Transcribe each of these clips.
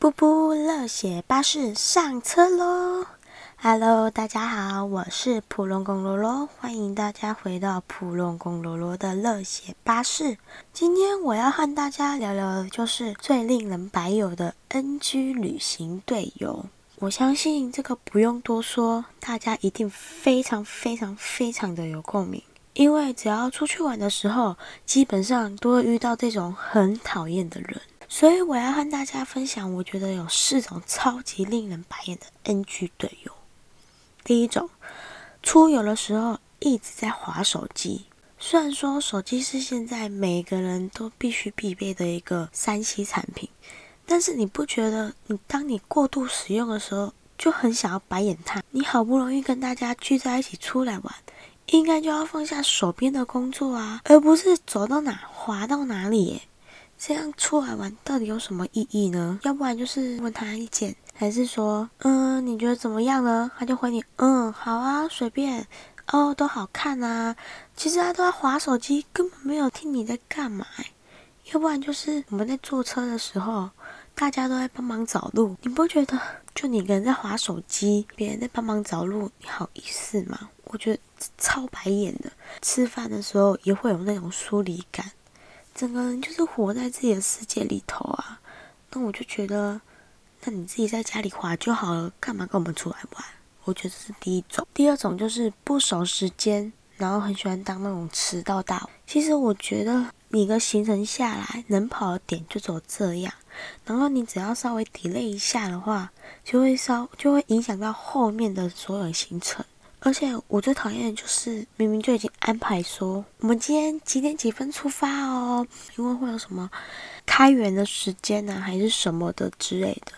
布布乐血巴士上车喽！Hello，大家好，我是普龙宫罗罗，欢迎大家回到普龙宫罗罗的乐血巴士。今天我要和大家聊聊的就是最令人白有的 NG 旅行队友。我相信这个不用多说，大家一定非常非常非常的有共鸣，因为只要出去玩的时候，基本上都会遇到这种很讨厌的人。所以我要和大家分享，我觉得有四种超级令人白眼的 NG 队友。第一种，出游的时候一直在划手机。虽然说手机是现在每个人都必须必备的一个三 C 产品，但是你不觉得你当你过度使用的时候，就很想要白眼他？你好不容易跟大家聚在一起出来玩，应该就要放下手边的工作啊，而不是走到哪滑到哪里耶。这样出来玩到底有什么意义呢？要不然就是问他意见，还是说，嗯，你觉得怎么样呢？他就回你，嗯，好啊，随便，哦，都好看啊。其实他都在划手机，根本没有听你在干嘛。要不然就是我们在坐车的时候，大家都在帮忙找路，你不觉得就你一个人在划手机，别人在帮忙找路，你好意思吗？我觉得超白眼的。吃饭的时候也会有那种疏离感。整个人就是活在自己的世界里头啊，那我就觉得，那你自己在家里滑就好了，干嘛跟我们出来玩？我觉得这是第一种。第二种就是不守时间，然后很喜欢当那种迟到大。其实我觉得，你个行程下来能跑的点就只有这样，然后你只要稍微 delay 一下的话，就会稍就会影响到后面的所有行程。而且我最讨厌的就是，明明就已经安排说我们今天几点几分出发哦，因为会有什么开园的时间呢，还是什么的之类的。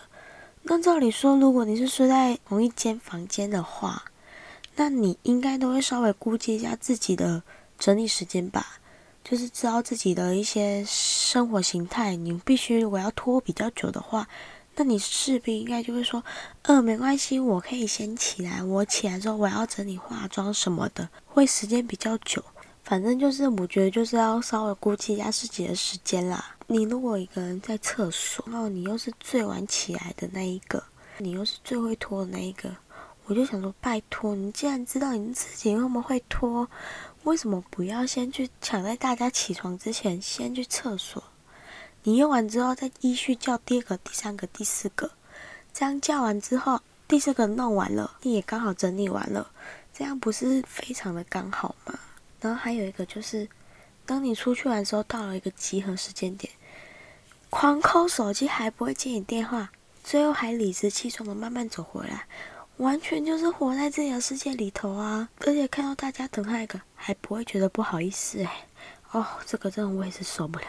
那照理说，如果你是睡在同一间房间的话，那你应该都会稍微估计一下自己的整理时间吧，就是知道自己的一些生活形态。你必须我要拖比较久的话。那你势必应该就会说，嗯，没关系，我可以先起来。我起来之后，我要整理化妆什么的，会时间比较久。反正就是，我觉得就是要稍微估计一下自己的时间啦。你如果一个人在厕所，然后你又是最晚起来的那一个，你又是最会拖的那一个，我就想说，拜托，你既然知道你自己那么会拖，为什么不要先去抢在大家起床之前先去厕所？你用完之后，再依序叫第二个、第三个、第四个，这样叫完之后，第四个弄完了，你也刚好整理完了，这样不是非常的刚好吗？然后还有一个就是，当你出去玩的时候，到了一个集合时间点，狂抠手机还不会接你电话，最后还理直气壮的慢慢走回来，完全就是活在自己的世界里头啊！而且看到大家等他一个，还不会觉得不好意思哎，哦，这个真的我也是受不了。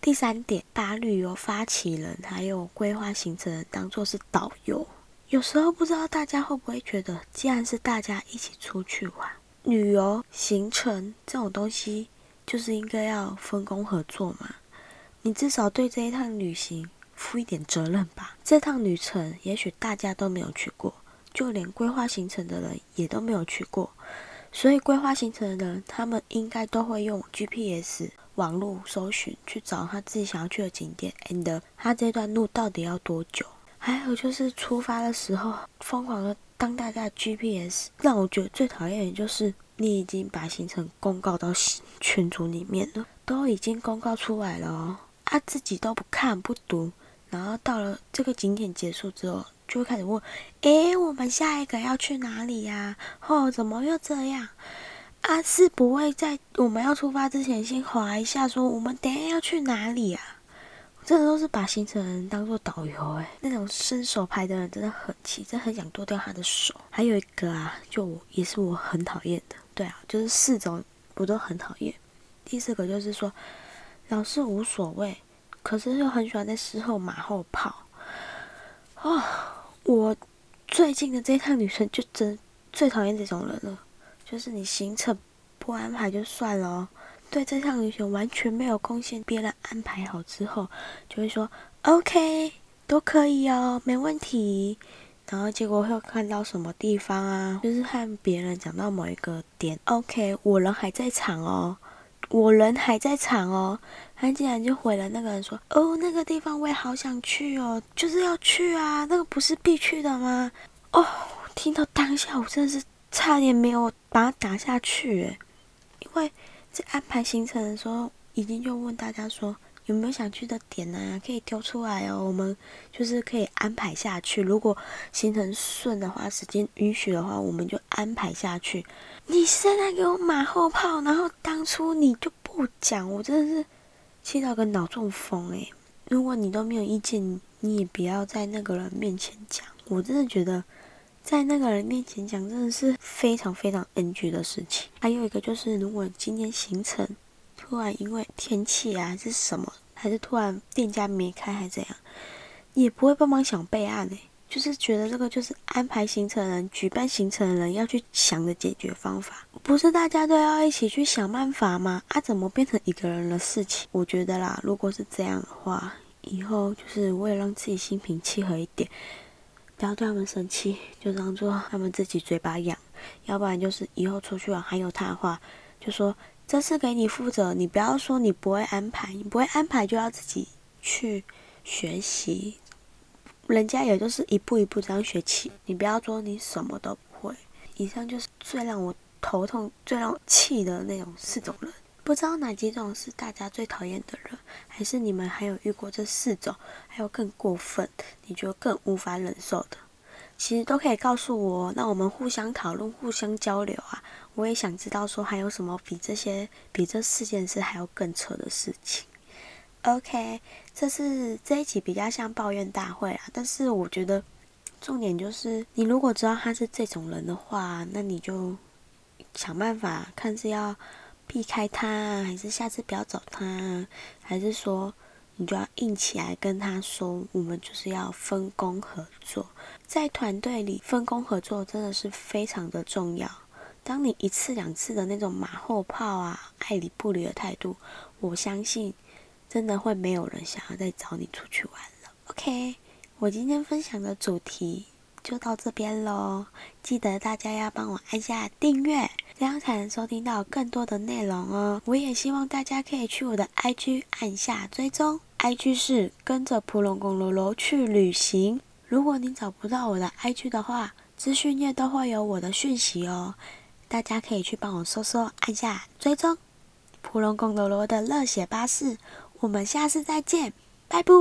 第三点，把旅游发起人还有规划行程人当做是导游。有时候不知道大家会不会觉得，既然是大家一起出去玩，旅游行程这种东西就是应该要分工合作嘛。你至少对这一趟旅行负一点责任吧。这趟旅程也许大家都没有去过，就连规划行程的人也都没有去过。所以规划行程的人，他们应该都会用 GPS 网络搜寻去找他自己想要去的景点，and 他这段路到底要多久？还有就是出发的时候疯狂的当大家的 GPS，让我觉得最讨厌的就是你已经把行程公告到群组里面了，都已经公告出来了哦，啊自己都不看不读，然后到了这个景点结束之后。就会开始问，诶，我们下一个要去哪里呀？哦，怎么又这样？啊，是不会在我们要出发之前先划一下，说我们等下要去哪里啊？真的都是把行程当做导游，诶，那种伸手牌的人真的很气，真的很想剁掉他的手。还有一个啊，就也是我很讨厌的，对啊，就是四种我都很讨厌。第四个就是说，老是无所谓，可是又很喜欢在事后马后炮，哦。我最近的这趟旅程就真最讨厌这种人了，就是你行程不安排就算了，对这趟旅行完全没有贡献，别人安排好之后就会说 OK 都可以哦，没问题。然后结果会看到什么地方啊，就是和别人讲到某一个点，OK 我人还在场哦，我人还在场哦，他竟然就回了那个人说：“哦，那个地方我也好想去哦，就是要去啊，那个不是必去的吗？”哦，听到当下我真的是差点没有把他打下去，因为在安排行程的时候，已经就问大家说有没有想去的点呢？可以丢出来哦，我们就是可以安排下去。如果行程顺的话，时间允许的话，我们就安排下去。你现在给我马后炮，然后当初你就不讲，我真的是气到个脑中风诶。如果你都没有意见，你也不要在那个人面前讲。我真的觉得在那个人面前讲，真的是非常非常 NG 的事情。还有一个就是，如果今天行程突然因为天气啊，还是什么，还是突然店家没开，还怎样，也不会帮忙想备案诶。就是觉得这个就是安排行程人、举办行程的人要去想的解决方法，不是大家都要一起去想办法吗？啊，怎么变成一个人的事情？我觉得啦，如果是这样的话，以后就是为了让自己心平气和一点，不要对他们生气，就当做他们自己嘴巴痒。要不然就是以后出去玩还有他的话，就说这次给你负责，你不要说你不会安排，你不会安排就要自己去学习。人家也就是一步一步这样学起，你不要说你什么都不会。以上就是最让我头痛、最让我气的那种四种人，不知道哪几种是大家最讨厌的人，还是你们还有遇过这四种，还有更过分，你觉得更无法忍受的，其实都可以告诉我，那我们互相讨论、互相交流啊。我也想知道说还有什么比这些、比这四件事还要更扯的事情。OK，这是这一集比较像抱怨大会啊，但是我觉得重点就是，你如果知道他是这种人的话，那你就想办法看是要避开他，还是下次不要找他，还是说你就要硬起来跟他说，我们就是要分工合作，在团队里分工合作真的是非常的重要。当你一次两次的那种马后炮啊，爱理不理的态度，我相信。真的会没有人想要再找你出去玩了。OK，我今天分享的主题就到这边喽。记得大家要帮我按下订阅，这样才能收听到更多的内容哦。我也希望大家可以去我的 IG 按下追踪，IG 是跟着普隆公罗罗去旅行。如果你找不到我的 IG 的话，资讯页都会有我的讯息哦。大家可以去帮我搜搜，按下追踪普龙公罗罗的热血巴士。我们下次再见，拜拜。